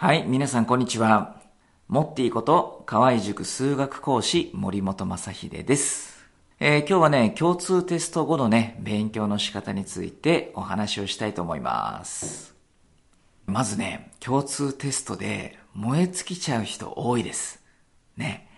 はい、皆さんこんにちは。もっていいこと、河合塾数学講師森本正秀です。えー今日はね、共通テスト後のね、勉強の仕方についてお話をしたいと思います。まずね、共通テストで燃え尽きちゃう人多いです。ね。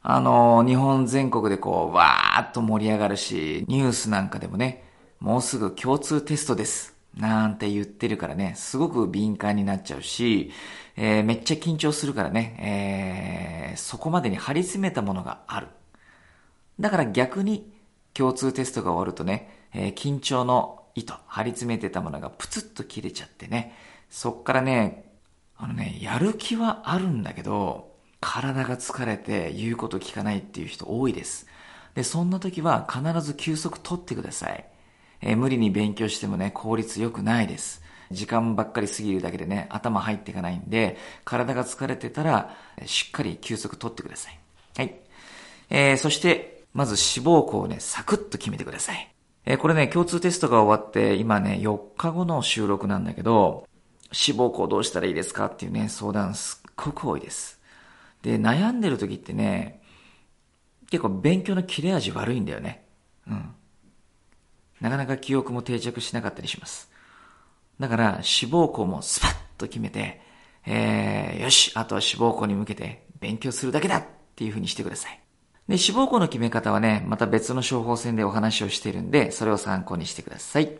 あの、日本全国でこう、わーっと盛り上がるし、ニュースなんかでもね、もうすぐ共通テストです。なんて言ってるからね、すごく敏感になっちゃうし、えーめっちゃ緊張するからね、えーそこまでに張り詰めたものがある。だから逆に共通テストが終わるとね、えー緊張の糸、張り詰めてたものがプツッと切れちゃってね、そっからね、あのね、やる気はあるんだけど、体が疲れて言うこと聞かないっていう人多いです。で、そんな時は必ず休息取ってください。えー無理に勉強してもね、効率良くないです。時間ばっかり過ぎるだけでね、頭入っていかないんで、体が疲れてたら、しっかり休息取ってください。はい。えーそして、まず志望校をね、サクッと決めてください。えーこれね、共通テストが終わって、今ね、4日後の収録なんだけど、志望校どうしたらいいですかっていうね、相談すっごく多いです。で、悩んでる時ってね、結構勉強の切れ味悪いんだよね。うん。なかなか記憶も定着しなかったりします。だから、志望校もスパッと決めて、えー、よし、あとは志望校に向けて勉強するだけだっていう風にしてください。で、志望校の決め方はね、また別の処方箋でお話をしているんで、それを参考にしてください。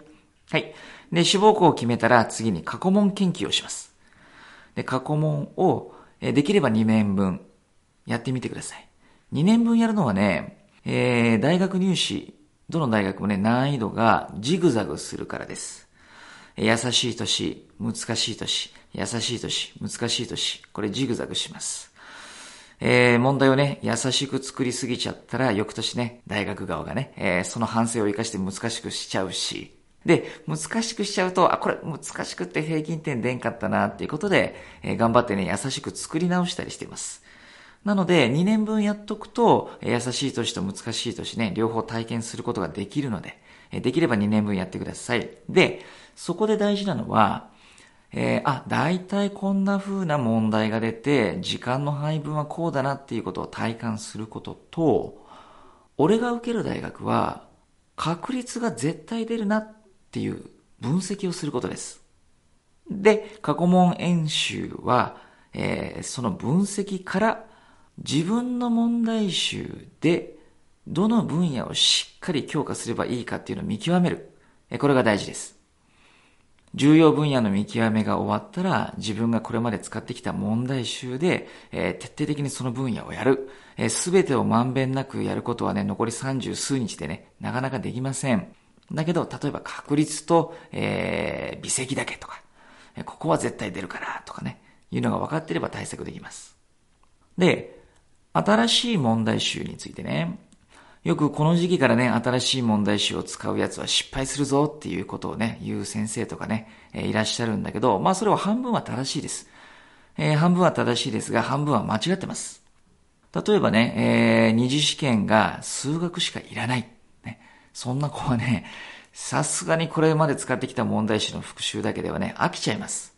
はい。で、志望校を決めたら次に過去問研究をします。で、過去問を、えできれば2年分やってみてください。2年分やるのはね、えー、大学入試、どの大学もね、難易度がジグザグするからです。優しい年、難しい年、優しい年、難しい年、これジグザグします。えー問題をね、優しく作りすぎちゃったら、翌年ね、大学側がね、えーその反省を生かして難しくしちゃうし、で、難しくしちゃうと、あ、これ難しくって平均点出んかったなっていうことで、えー頑張ってね、優しく作り直したりしています。なので、2年分やっとくと、優しい年と難しい年ね、両方体験することができるので、できれば2年分やってください。で、そこで大事なのは、えーあ、大体こんな風な問題が出て、時間の配分はこうだなっていうことを体感することと、俺が受ける大学は、確率が絶対出るなっていう分析をすることです。で、過去問演習は、えーその分析から自分の問題集でどの分野をしっかり強化すればいいかっていうのを見極める。これが大事です。重要分野の見極めが終わったら、自分がこれまで使ってきた問題集で、えー徹底的にその分野をやる。す、べ、てをまんべんなくやることはね、残り三十数日でね、なかなかできません。だけど、例えば確率と、えー微積だけとか、ここは絶対出るからとかね、いうのが分かっていれば対策できます。で、新しい問題集についてね、よくこの時期からね、新しい問題集を使うやつは失敗するぞっていうことをね、言う先生とかね、えーいらっしゃるんだけど、まあそれは半分は正しいです。えー半分は正しいですが、半分は間違ってます。例えばね、えー二次試験が数学しかいらない。ね、そんな子はね、さすがにこれまで使ってきた問題集の復習だけではね、飽きちゃいます。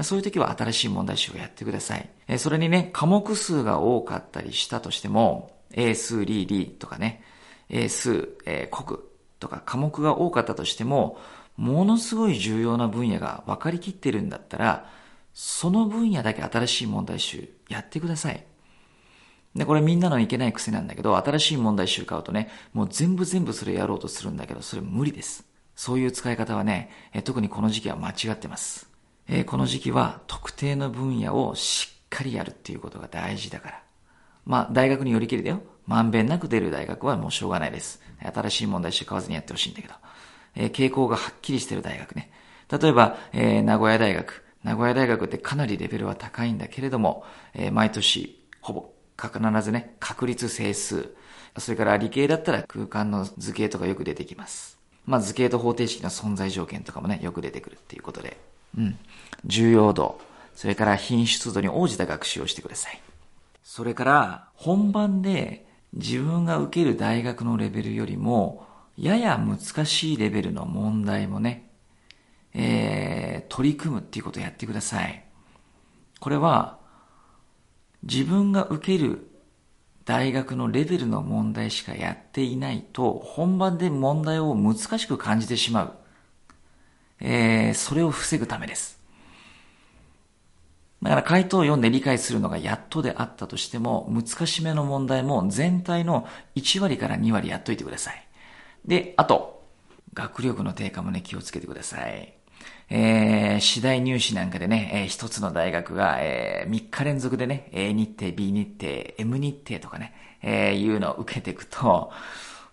そういう時は新しい問題集をやってください。えそれにね、科目数が多かったりしたとしても、英数、理、理とかね、英数、えー国とか科目が多かったとしても、ものすごい重要な分野が分かりきってるんだったら、その分野だけ新しい問題集やってください。で、これみんなのいけない癖なんだけど、新しい問題集買うとね、もう全部全部それやろうとするんだけど、それ無理です。そういう使い方はね、特にこの時期は間違ってます。えーこの時期は特定の分野をしっかりやるっていうことが大事だから。まあ、大学によりきりだよ。まんべんなく出る大学はもうしょうがないです。新しい問題集買わずにやってほしいんだけど。えー傾向がはっきりしてる大学ね。例えば、えー名古屋大学。名古屋大学ってかなりレベルは高いんだけれども、えー毎年、ほぼ、必ずね、確率整数。それから理系だったら空間の図形とかよく出てきます。まあ図形と方程式の存在条件とかもね、よく出てくるっていうことで。うん。重要度、それから品質度に応じた学習をしてください。それから、本番で自分が受ける大学のレベルよりも、やや難しいレベルの問題もね、えー、取り組むっていうことをやってください。これは、自分が受ける大学のレベルの問題しかやっていないと、本番で問題を難しく感じてしまう。えー、それを防ぐためです。だから回答を読んで理解するのがやっとであったとしても、難しめの問題も全体の1割から2割やっといてください。で、あと、学力の低下もね、気をつけてください。えー、次第入試なんかでね、えー、一つの大学が、えー、3日連続でね、A 日程、B 日程、M 日程とかね、えー、いうのを受けていくと、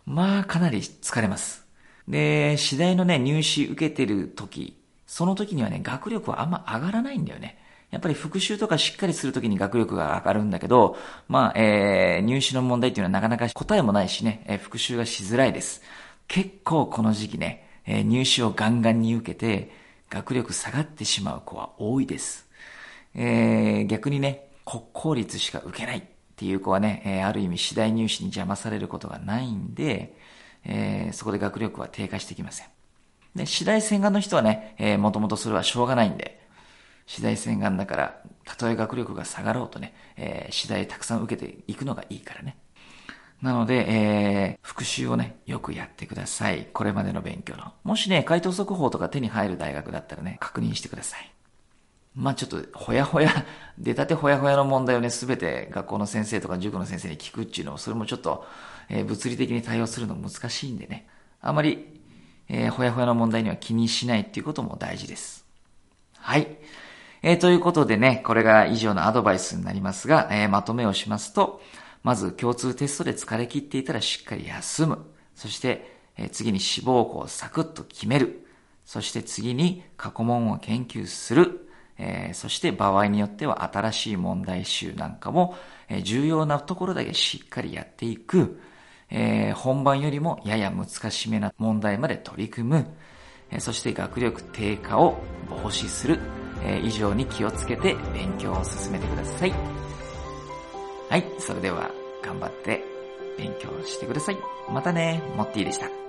まあ、かなり疲れます。で、次第のね、入試受けてる時、その時にはね、学力はあんま上がらないんだよね。やっぱり復習とかしっかりするときに学力が上がるんだけど、まあ、えー、入試の問題っていうのはなかなか答えもないしね、えー、復習がしづらいです。結構この時期ね、えー、入試をガンガンに受けて、学力下がってしまう子は多いです。えー、逆にね、国公立しか受けないっていう子はね、えー、ある意味次第入試に邪魔されることがないんで、えー、そこで学力は低下してきません。で、次第洗顔の人はね、えー、もともとそれはしょうがないんで、次第洗顔だから、たとえ学力が下がろうとね、えー、次第たくさん受けていくのがいいからね。なので、えー、復習をね、よくやってください。これまでの勉強の。もしね、回答速報とか手に入る大学だったらね、確認してください。まあちょっと、ほやほや、出たてほやほやの問題をね、すべて学校の先生とか塾の先生に聞くっていうのも、それもちょっと、えー、物理的に対応するの難しいんでね。あまり、えー、ほやほやの問題には気にしないっていうことも大事です。はい。えー、ということでね、これが以上のアドバイスになりますが、えー、まとめをしますと、まず共通テストで疲れ切っていたらしっかり休む。そして、えー、次に志望校をサクッと決める。そして次に過去問を研究する。えー、そして場合によっては新しい問題集なんかも、えー、重要なところだけしっかりやっていく。えー、本番よりもやや難しめな問題まで取り組む。え、そして学力低下を防止する。え以上に気をつけて勉強を進めてください。はい、それでは頑張って勉強してください。またね、モッティでした。